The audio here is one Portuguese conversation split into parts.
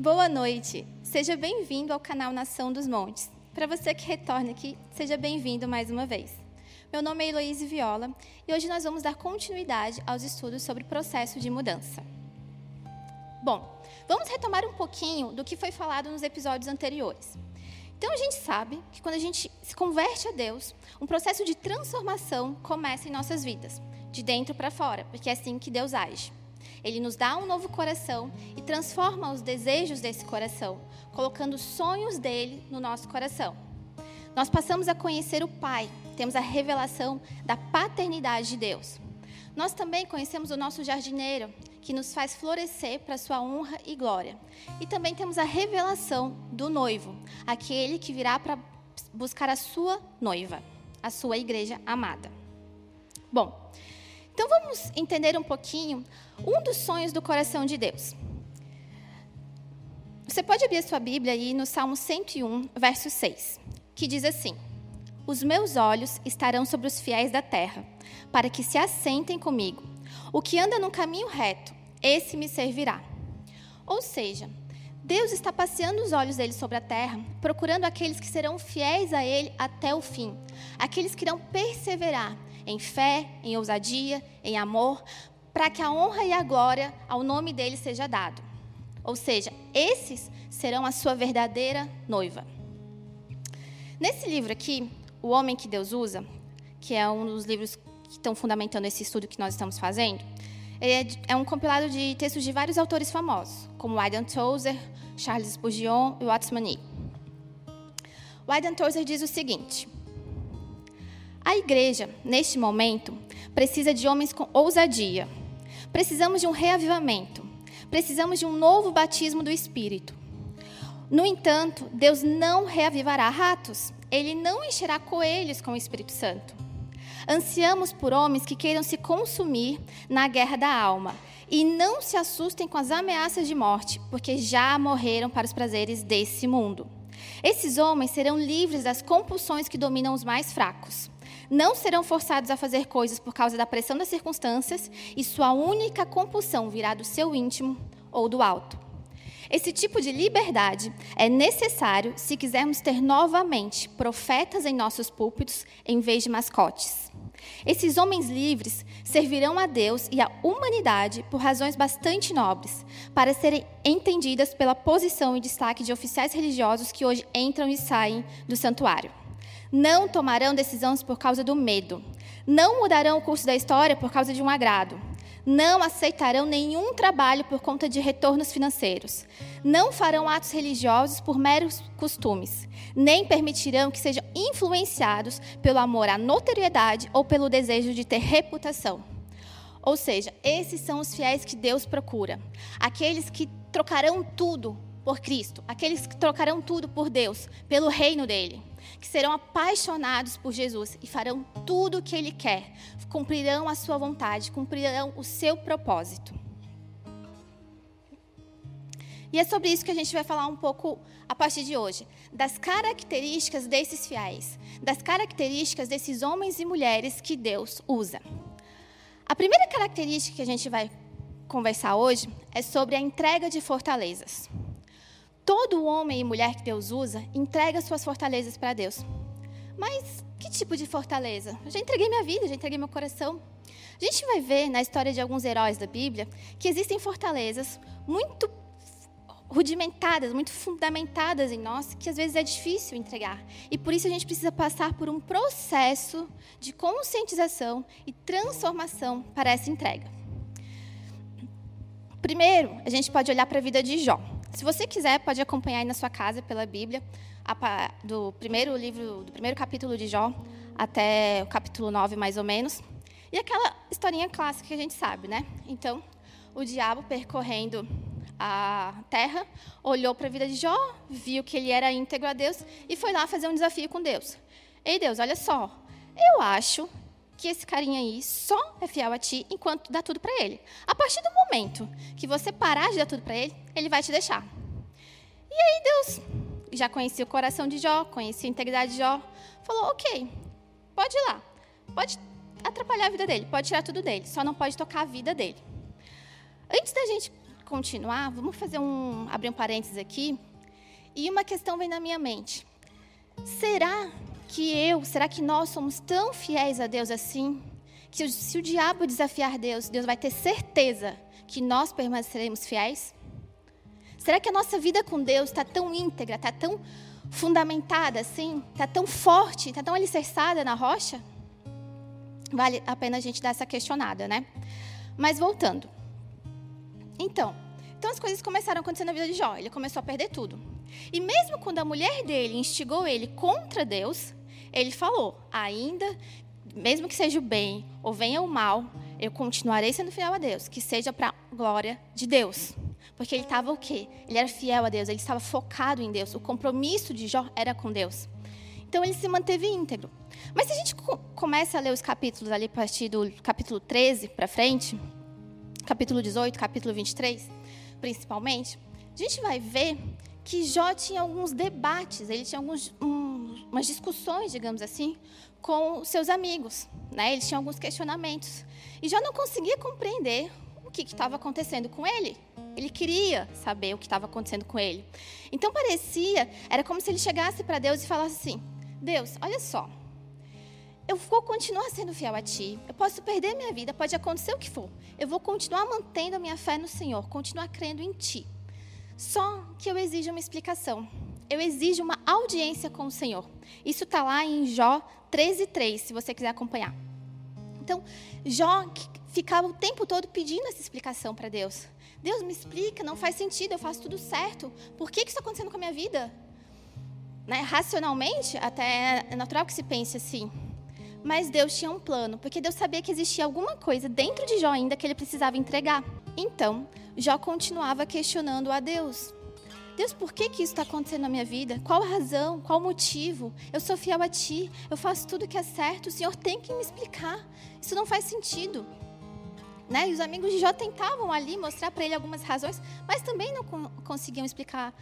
Boa noite. Seja bem-vindo ao canal Nação dos Montes. Para você que retorna aqui, seja bem-vindo mais uma vez. Meu nome é Heloíse Viola e hoje nós vamos dar continuidade aos estudos sobre processo de mudança. Bom, vamos retomar um pouquinho do que foi falado nos episódios anteriores. Então a gente sabe que quando a gente se converte a Deus, um processo de transformação começa em nossas vidas, de dentro para fora, porque é assim que Deus age. Ele nos dá um novo coração e transforma os desejos desse coração, colocando sonhos dele no nosso coração. Nós passamos a conhecer o Pai, temos a revelação da paternidade de Deus. Nós também conhecemos o nosso jardineiro, que nos faz florescer para sua honra e glória. E também temos a revelação do noivo, aquele que virá para buscar a sua noiva, a sua igreja amada. Bom, então vamos entender um pouquinho um dos sonhos do coração de Deus. Você pode abrir a sua Bíblia aí no Salmo 101, verso 6, que diz assim: Os meus olhos estarão sobre os fiéis da terra, para que se assentem comigo. O que anda no caminho reto, esse me servirá. Ou seja, Deus está passeando os olhos dele sobre a terra, procurando aqueles que serão fiéis a ele até o fim, aqueles que irão perseverar em fé, em ousadia, em amor, para que a honra e a glória ao nome dele seja dado. Ou seja, esses serão a sua verdadeira noiva. Nesse livro aqui, O Homem que Deus Usa, que é um dos livros que estão fundamentando esse estudo que nós estamos fazendo, é, é um compilado de textos de vários autores famosos, como Aidan Tozer, Charles Spurgeon e Watson Nee. O Aidan Tozer diz o seguinte: A igreja, neste momento, precisa de homens com ousadia. Precisamos de um reavivamento. Precisamos de um novo batismo do Espírito. No entanto, Deus não reavivará ratos. Ele não encherá coelhos com o Espírito Santo. Ansiamos por homens que queiram se consumir na guerra da alma e não se assustem com as ameaças de morte, porque já morreram para os prazeres desse mundo. Esses homens serão livres das compulsões que dominam os mais fracos. Não serão forçados a fazer coisas por causa da pressão das circunstâncias e sua única compulsão virá do seu íntimo ou do alto. Esse tipo de liberdade é necessário se quisermos ter novamente profetas em nossos púlpitos em vez de mascotes. Esses homens livres servirão a Deus e à humanidade por razões bastante nobres, para serem entendidas pela posição e destaque de oficiais religiosos que hoje entram e saem do santuário. Não tomarão decisões por causa do medo. Não mudarão o curso da história por causa de um agrado. Não aceitarão nenhum trabalho por conta de retornos financeiros. Não farão atos religiosos por meros costumes. Nem permitirão que sejam influenciados pelo amor à notoriedade ou pelo desejo de ter reputação. Ou seja, esses são os fiéis que Deus procura. Aqueles que trocarão tudo por Cristo. Aqueles que trocarão tudo por Deus, pelo reino dele que serão apaixonados por Jesus e farão tudo o que Ele quer, cumprirão a sua vontade, cumprirão o seu propósito. E é sobre isso que a gente vai falar um pouco a partir de hoje, das características desses fiéis, das características desses homens e mulheres que Deus usa. A primeira característica que a gente vai conversar hoje é sobre a entrega de fortalezas. Todo homem e mulher que Deus usa entrega suas fortalezas para Deus. Mas que tipo de fortaleza? Eu já entreguei minha vida, já entreguei meu coração. A gente vai ver na história de alguns heróis da Bíblia que existem fortalezas muito rudimentadas, muito fundamentadas em nós, que às vezes é difícil entregar. E por isso a gente precisa passar por um processo de conscientização e transformação para essa entrega. Primeiro, a gente pode olhar para a vida de Jó. Se você quiser, pode acompanhar aí na sua casa pela Bíblia, do primeiro livro, do primeiro capítulo de Jó até o capítulo 9, mais ou menos. E aquela historinha clássica que a gente sabe, né? Então, o diabo percorrendo a terra, olhou para a vida de Jó, viu que ele era íntegro a Deus e foi lá fazer um desafio com Deus. Ei, Deus, olha só, eu acho que esse carinha aí só é fiel a ti enquanto dá tudo para ele. A partir do momento que você parar de dar tudo para ele, ele vai te deixar. E aí Deus já conhecia o coração de Jó, conhecia a integridade de Jó, falou: ok, pode ir lá, pode atrapalhar a vida dele, pode tirar tudo dele, só não pode tocar a vida dele. Antes da gente continuar, vamos fazer um abrir um parênteses aqui. E uma questão vem na minha mente. Será que eu, será que nós somos tão fiéis a Deus assim, que se o diabo desafiar Deus, Deus vai ter certeza que nós permaneceremos fiéis? Será que a nossa vida com Deus está tão íntegra, está tão fundamentada assim, está tão forte, está tão alicerçada na rocha? Vale a pena a gente dar essa questionada, né? Mas voltando. Então, então as coisas começaram a acontecer na vida de Jó. Ele começou a perder tudo. E mesmo quando a mulher dele instigou ele contra Deus, ele falou: ainda, mesmo que seja o bem ou venha o mal, eu continuarei sendo fiel a Deus, que seja para a glória de Deus. Porque ele estava o quê? Ele era fiel a Deus, ele estava focado em Deus. O compromisso de Jó era com Deus. Então ele se manteve íntegro. Mas se a gente começa a ler os capítulos ali a partir do capítulo 13 para frente, capítulo 18, capítulo 23, principalmente, a gente vai ver que Jó tinha alguns debates, ele tinha algumas um, umas discussões, digamos assim, com seus amigos. Né? Ele tinha alguns questionamentos. E Jó não conseguia compreender o que estava acontecendo com ele. Ele queria saber o que estava acontecendo com ele. Então parecia, era como se ele chegasse para Deus e falasse assim: Deus, olha só, eu vou continuar sendo fiel a Ti. Eu posso perder minha vida, pode acontecer o que for. Eu vou continuar mantendo a minha fé no Senhor, continuar crendo em Ti. Só que eu exijo uma explicação. Eu exijo uma audiência com o Senhor. Isso está lá em Jó 13,3, se você quiser acompanhar. Então, Jó ficava o tempo todo pedindo essa explicação para Deus. Deus, me explica, não faz sentido, eu faço tudo certo. Por que, que isso está acontecendo com a minha vida? Né? Racionalmente, até é natural que se pense assim. Mas Deus tinha um plano, porque Deus sabia que existia alguma coisa dentro de Jó ainda que ele precisava entregar. Então, Jó continuava questionando a Deus. Deus, por que, que isso está acontecendo na minha vida? Qual a razão? Qual o motivo? Eu sou fiel a Ti, eu faço tudo que é certo, o Senhor tem que me explicar. Isso não faz sentido. Né? E os amigos de Jó tentavam ali mostrar para ele algumas razões, mas também não conseguiam explicar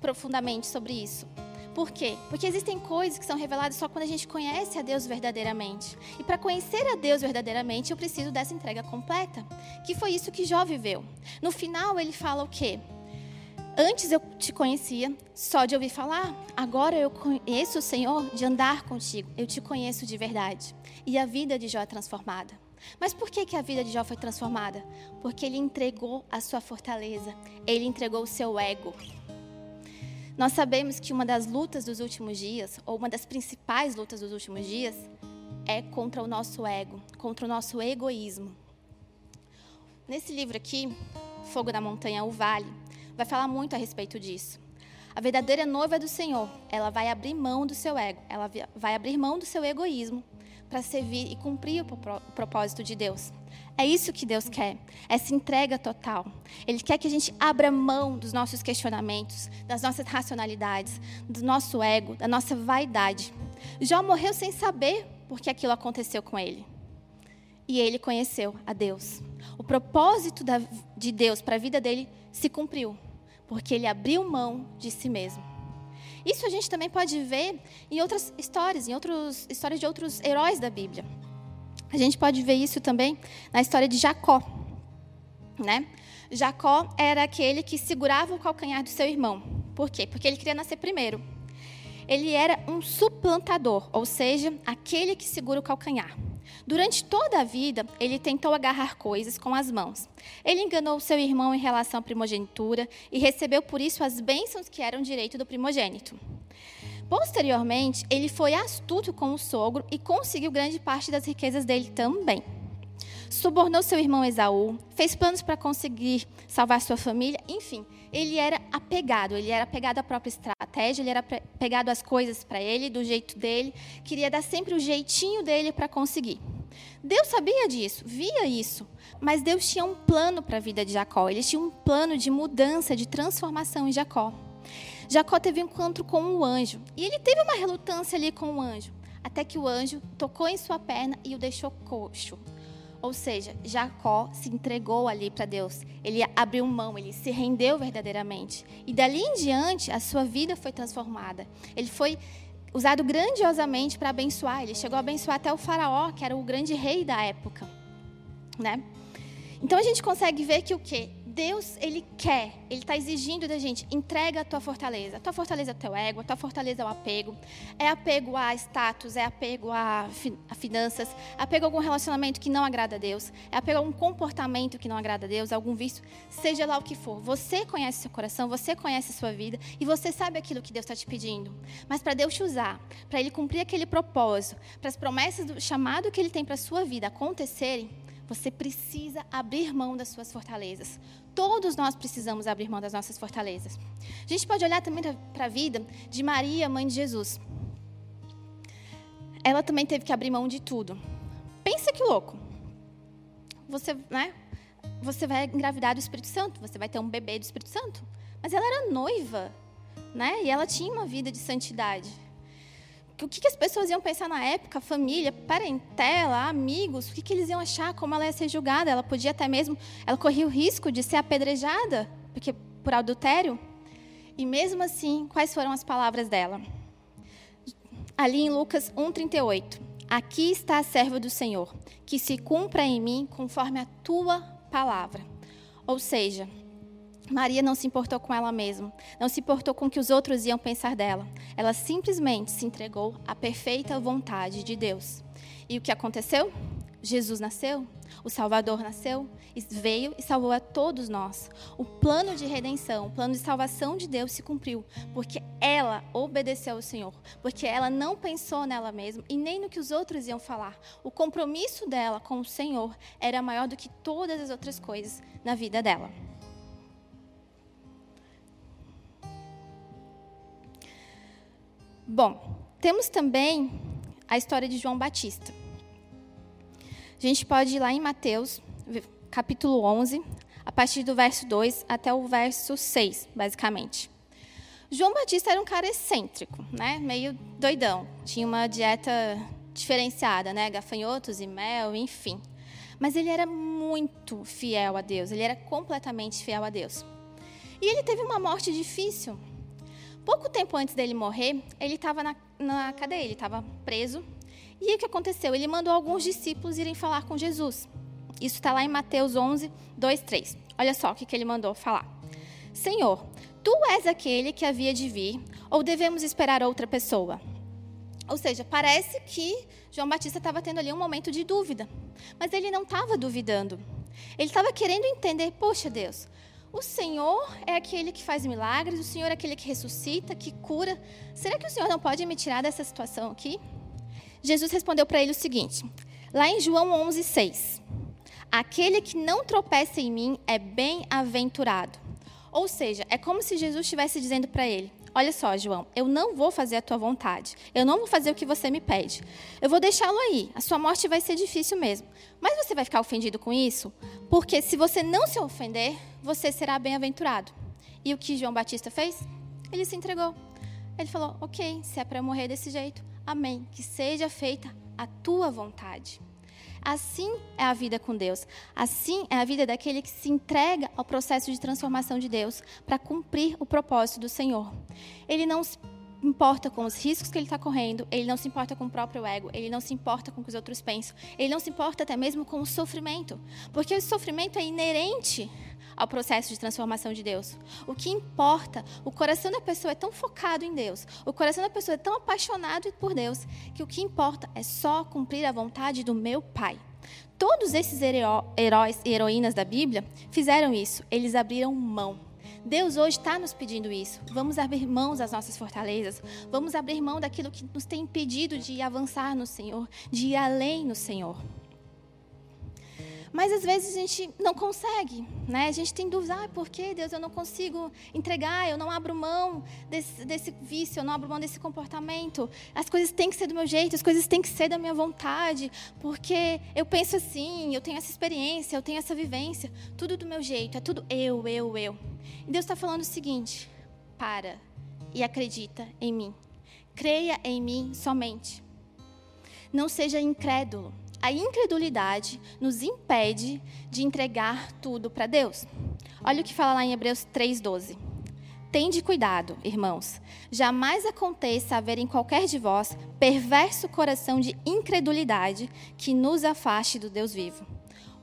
profundamente sobre isso. Por quê? Porque existem coisas que são reveladas só quando a gente conhece a Deus verdadeiramente. E para conhecer a Deus verdadeiramente, eu preciso dessa entrega completa. Que foi isso que Jó viveu. No final, ele fala o quê? Antes eu te conhecia só de ouvir falar, agora eu conheço o Senhor de andar contigo. Eu te conheço de verdade. E a vida de Jó é transformada. Mas por que, que a vida de Jó foi transformada? Porque ele entregou a sua fortaleza, ele entregou o seu ego. Nós sabemos que uma das lutas dos últimos dias, ou uma das principais lutas dos últimos dias, é contra o nosso ego, contra o nosso egoísmo. Nesse livro aqui, Fogo da Montanha, o Vale, vai falar muito a respeito disso. A verdadeira noiva do Senhor, ela vai abrir mão do seu ego, ela vai abrir mão do seu egoísmo para servir e cumprir o propósito de Deus. É isso que Deus quer, essa entrega total. Ele quer que a gente abra mão dos nossos questionamentos, das nossas racionalidades, do nosso ego, da nossa vaidade. Jó morreu sem saber por que aquilo aconteceu com ele. E ele conheceu a Deus. O propósito de Deus para a vida dele se cumpriu, porque ele abriu mão de si mesmo. Isso a gente também pode ver em outras histórias, em outras histórias de outros heróis da Bíblia. A gente pode ver isso também na história de Jacó. Né? Jacó era aquele que segurava o calcanhar do seu irmão. Por quê? Porque ele queria nascer primeiro. Ele era um suplantador, ou seja, aquele que segura o calcanhar. Durante toda a vida, ele tentou agarrar coisas com as mãos. Ele enganou seu irmão em relação à primogenitura e recebeu por isso as bênçãos que eram direito do primogênito. Posteriormente, ele foi astuto com o sogro e conseguiu grande parte das riquezas dele também. Subornou seu irmão Esaú, fez planos para conseguir salvar sua família, enfim, ele era apegado, ele era apegado à própria estratégia, ele era apegado às coisas para ele, do jeito dele, queria dar sempre o jeitinho dele para conseguir. Deus sabia disso, via isso, mas Deus tinha um plano para a vida de Jacó, ele tinha um plano de mudança, de transformação em Jacó. Jacó teve um encontro com um anjo. E ele teve uma relutância ali com o anjo. Até que o anjo tocou em sua perna e o deixou coxo. Ou seja, Jacó se entregou ali para Deus. Ele abriu mão, ele se rendeu verdadeiramente. E dali em diante, a sua vida foi transformada. Ele foi usado grandiosamente para abençoar. Ele chegou a abençoar até o faraó, que era o grande rei da época, né? Então a gente consegue ver que o quê? Deus, Ele quer, Ele está exigindo da gente, entrega a tua fortaleza. A tua fortaleza é o teu ego, a tua fortaleza é o apego. É apego a status, é apego a, fi a finanças, é apego a algum relacionamento que não agrada a Deus, é apego a algum comportamento que não agrada a Deus, algum vício, seja lá o que for. Você conhece seu coração, você conhece sua vida e você sabe aquilo que Deus está te pedindo. Mas para Deus te usar, para Ele cumprir aquele propósito, para as promessas do chamado que Ele tem para a sua vida acontecerem, você precisa abrir mão das suas fortalezas. Todos nós precisamos abrir mão das nossas fortalezas. A gente pode olhar também para a vida de Maria, mãe de Jesus. Ela também teve que abrir mão de tudo. Pensa que louco. Você, né? Você vai engravidar do Espírito Santo, você vai ter um bebê do Espírito Santo. Mas ela era noiva, né? E ela tinha uma vida de santidade o que, que, as pessoas iam pensar na época, família, parentela, amigos, o que, que, eles iam achar, como ela ia ser julgada. Ela podia até mesmo, ela corria o risco de ser apedrejada, porque por adultério. E mesmo assim, quais foram as palavras dela? Ali em Lucas 1:38. Aqui está a serva do Senhor, que se cumpra em mim conforme a tua palavra. Ou seja, Maria não se importou com ela mesma, não se importou com o que os outros iam pensar dela. Ela simplesmente se entregou à perfeita vontade de Deus. E o que aconteceu? Jesus nasceu, o Salvador nasceu, veio e salvou a todos nós. O plano de redenção, o plano de salvação de Deus se cumpriu, porque ela obedeceu ao Senhor, porque ela não pensou nela mesma e nem no que os outros iam falar. O compromisso dela com o Senhor era maior do que todas as outras coisas na vida dela. Bom, temos também a história de João Batista. A gente pode ir lá em Mateus, capítulo 11, a partir do verso 2 até o verso 6, basicamente. João Batista era um cara excêntrico, né? meio doidão. Tinha uma dieta diferenciada, né? gafanhotos e mel, enfim. Mas ele era muito fiel a Deus, ele era completamente fiel a Deus. E ele teve uma morte difícil, Pouco tempo antes dele morrer, ele estava na, na cadeia, ele estava preso. E o que aconteceu? Ele mandou alguns discípulos irem falar com Jesus. Isso está lá em Mateus 11, 2, 3. Olha só o que, que ele mandou falar. Senhor, tu és aquele que havia de vir, ou devemos esperar outra pessoa? Ou seja, parece que João Batista estava tendo ali um momento de dúvida. Mas ele não estava duvidando. Ele estava querendo entender: poxa, Deus, o Senhor é aquele que faz milagres, o Senhor é aquele que ressuscita, que cura. Será que o Senhor não pode me tirar dessa situação aqui? Jesus respondeu para ele o seguinte, lá em João 11, 6. Aquele que não tropeça em mim é bem-aventurado. Ou seja, é como se Jesus estivesse dizendo para ele: Olha só, João, eu não vou fazer a tua vontade. Eu não vou fazer o que você me pede. Eu vou deixá-lo aí. A sua morte vai ser difícil mesmo. Mas você vai ficar ofendido com isso? Porque se você não se ofender, você será bem-aventurado. E o que João Batista fez? Ele se entregou. Ele falou: Ok, se é para morrer desse jeito, amém. Que seja feita a tua vontade. Assim é a vida com Deus. Assim é a vida daquele que se entrega ao processo de transformação de Deus para cumprir o propósito do Senhor. Ele não se importa com os riscos que ele está correndo, ele não se importa com o próprio ego, ele não se importa com o que os outros pensam, ele não se importa até mesmo com o sofrimento, porque o sofrimento é inerente ao processo de transformação de Deus. O que importa, o coração da pessoa é tão focado em Deus, o coração da pessoa é tão apaixonado por Deus, que o que importa é só cumprir a vontade do meu Pai. Todos esses heróis e heroínas da Bíblia fizeram isso, eles abriram mão. Deus hoje está nos pedindo isso. Vamos abrir mãos das nossas fortalezas. Vamos abrir mão daquilo que nos tem impedido de avançar no Senhor, de ir além no Senhor. Mas às vezes a gente não consegue, né? A gente tem dúvida, ah, por que Deus eu não consigo entregar, eu não abro mão desse, desse vício, eu não abro mão desse comportamento. As coisas têm que ser do meu jeito, as coisas têm que ser da minha vontade, porque eu penso assim, eu tenho essa experiência, eu tenho essa vivência, tudo do meu jeito, é tudo eu, eu, eu. E Deus está falando o seguinte: para e acredita em mim, creia em mim somente. Não seja incrédulo a incredulidade nos impede de entregar tudo para Deus. Olha o que fala lá em Hebreus 3,12. Tende cuidado, irmãos. Jamais aconteça haver em qualquer de vós perverso coração de incredulidade que nos afaste do Deus vivo.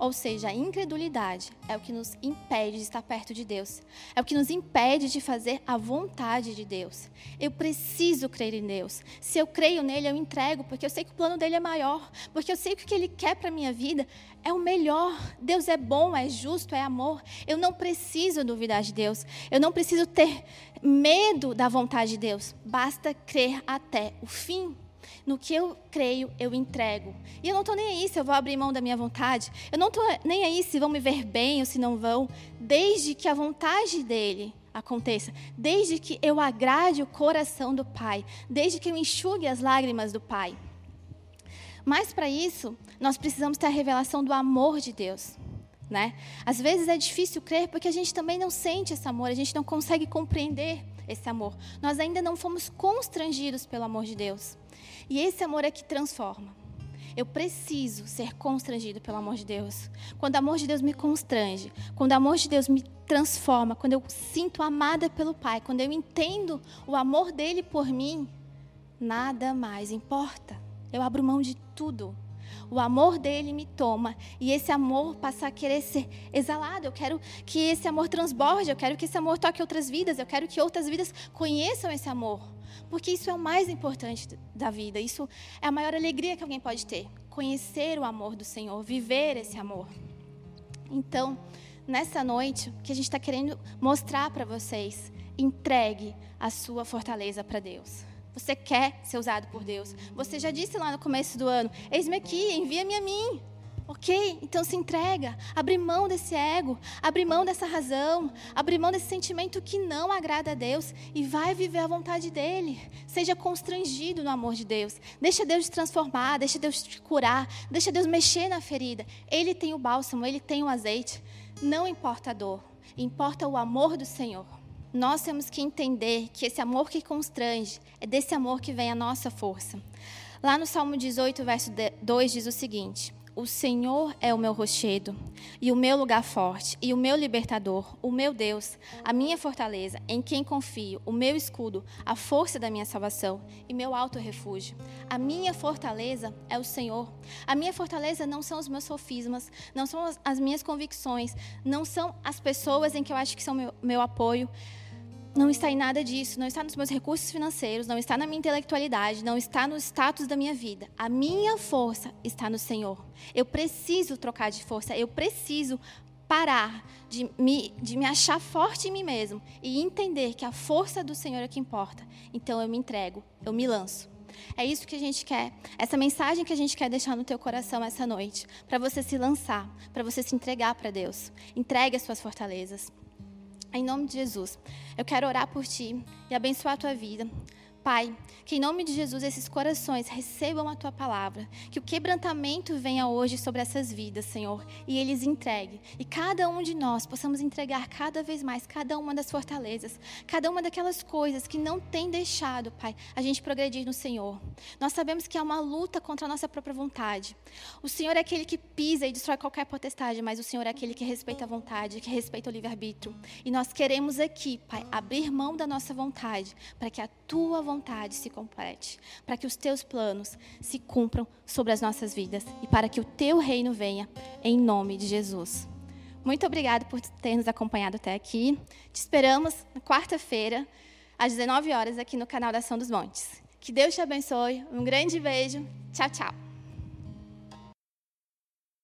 Ou seja, a incredulidade é o que nos impede de estar perto de Deus. É o que nos impede de fazer a vontade de Deus. Eu preciso crer em Deus. Se eu creio nele, eu entrego, porque eu sei que o plano dele é maior. Porque eu sei que o que ele quer para a minha vida é o melhor. Deus é bom, é justo, é amor. Eu não preciso duvidar de Deus. Eu não preciso ter medo da vontade de Deus. Basta crer até o fim. No que eu creio, eu entrego. E eu não estou nem aí se eu vou abrir mão da minha vontade. Eu não estou nem aí se vão me ver bem ou se não vão. Desde que a vontade dele aconteça. Desde que eu agrade o coração do Pai. Desde que eu enxugue as lágrimas do Pai. Mas para isso, nós precisamos ter a revelação do amor de Deus. Né? Às vezes é difícil crer porque a gente também não sente esse amor, a gente não consegue compreender esse amor. Nós ainda não fomos constrangidos pelo amor de Deus. E esse amor é que transforma. Eu preciso ser constrangido pelo amor de Deus. Quando o amor de Deus me constrange, quando o amor de Deus me transforma, quando eu sinto amada pelo Pai, quando eu entendo o amor dele por mim, nada mais importa. Eu abro mão de tudo. O amor dele me toma e esse amor passa a querer ser exalado. Eu quero que esse amor transborde, eu quero que esse amor toque outras vidas, eu quero que outras vidas conheçam esse amor. Porque isso é o mais importante da vida, isso é a maior alegria que alguém pode ter. Conhecer o amor do Senhor, viver esse amor. Então, nessa noite, o que a gente está querendo mostrar para vocês, entregue a sua fortaleza para Deus. Você quer ser usado por Deus. Você já disse lá no começo do ano: Eis-me aqui, envia-me a mim. Ok? Então se entrega. Abre mão desse ego. Abre mão dessa razão. Abre mão desse sentimento que não agrada a Deus. E vai viver a vontade dEle. Seja constrangido no amor de Deus. Deixa Deus te transformar. Deixa Deus te curar. Deixa Deus mexer na ferida. Ele tem o bálsamo. Ele tem o azeite. Não importa a dor. Importa o amor do Senhor. Nós temos que entender que esse amor que constrange é desse amor que vem a nossa força. Lá no Salmo 18, verso 2 diz o seguinte: o Senhor é o meu rochedo e o meu lugar forte e o meu libertador, o meu Deus, a minha fortaleza, em quem confio, o meu escudo, a força da minha salvação e meu alto refúgio. A minha fortaleza é o Senhor. A minha fortaleza não são os meus sofismas, não são as minhas convicções, não são as pessoas em que eu acho que são meu, meu apoio não está em nada disso, não está nos meus recursos financeiros, não está na minha intelectualidade, não está no status da minha vida. A minha força está no Senhor. Eu preciso trocar de força, eu preciso parar de me, de me achar forte em mim mesmo e entender que a força do Senhor é que importa. Então eu me entrego, eu me lanço. É isso que a gente quer, essa mensagem que a gente quer deixar no teu coração essa noite, para você se lançar, para você se entregar para Deus. Entregue as suas fortalezas. Em nome de Jesus, eu quero orar por ti e abençoar a tua vida. Pai, que em nome de Jesus esses corações recebam a tua palavra, que o quebrantamento venha hoje sobre essas vidas, Senhor, e eles entreguem. E cada um de nós possamos entregar cada vez mais cada uma das fortalezas, cada uma daquelas coisas que não tem deixado, Pai, a gente progredir no Senhor. Nós sabemos que é uma luta contra a nossa própria vontade. O Senhor é aquele que pisa e destrói qualquer potestade, mas o Senhor é aquele que respeita a vontade, que respeita o livre-arbítrio. E nós queremos aqui, Pai, abrir mão da nossa vontade para que a tua vontade vontade se complete, para que os teus planos se cumpram sobre as nossas vidas e para que o teu reino venha em nome de Jesus. Muito obrigado por ter nos acompanhado até aqui. Te esperamos na quarta-feira, às 19 horas, aqui no canal da Ação dos Montes. Que Deus te abençoe. Um grande beijo. Tchau, tchau.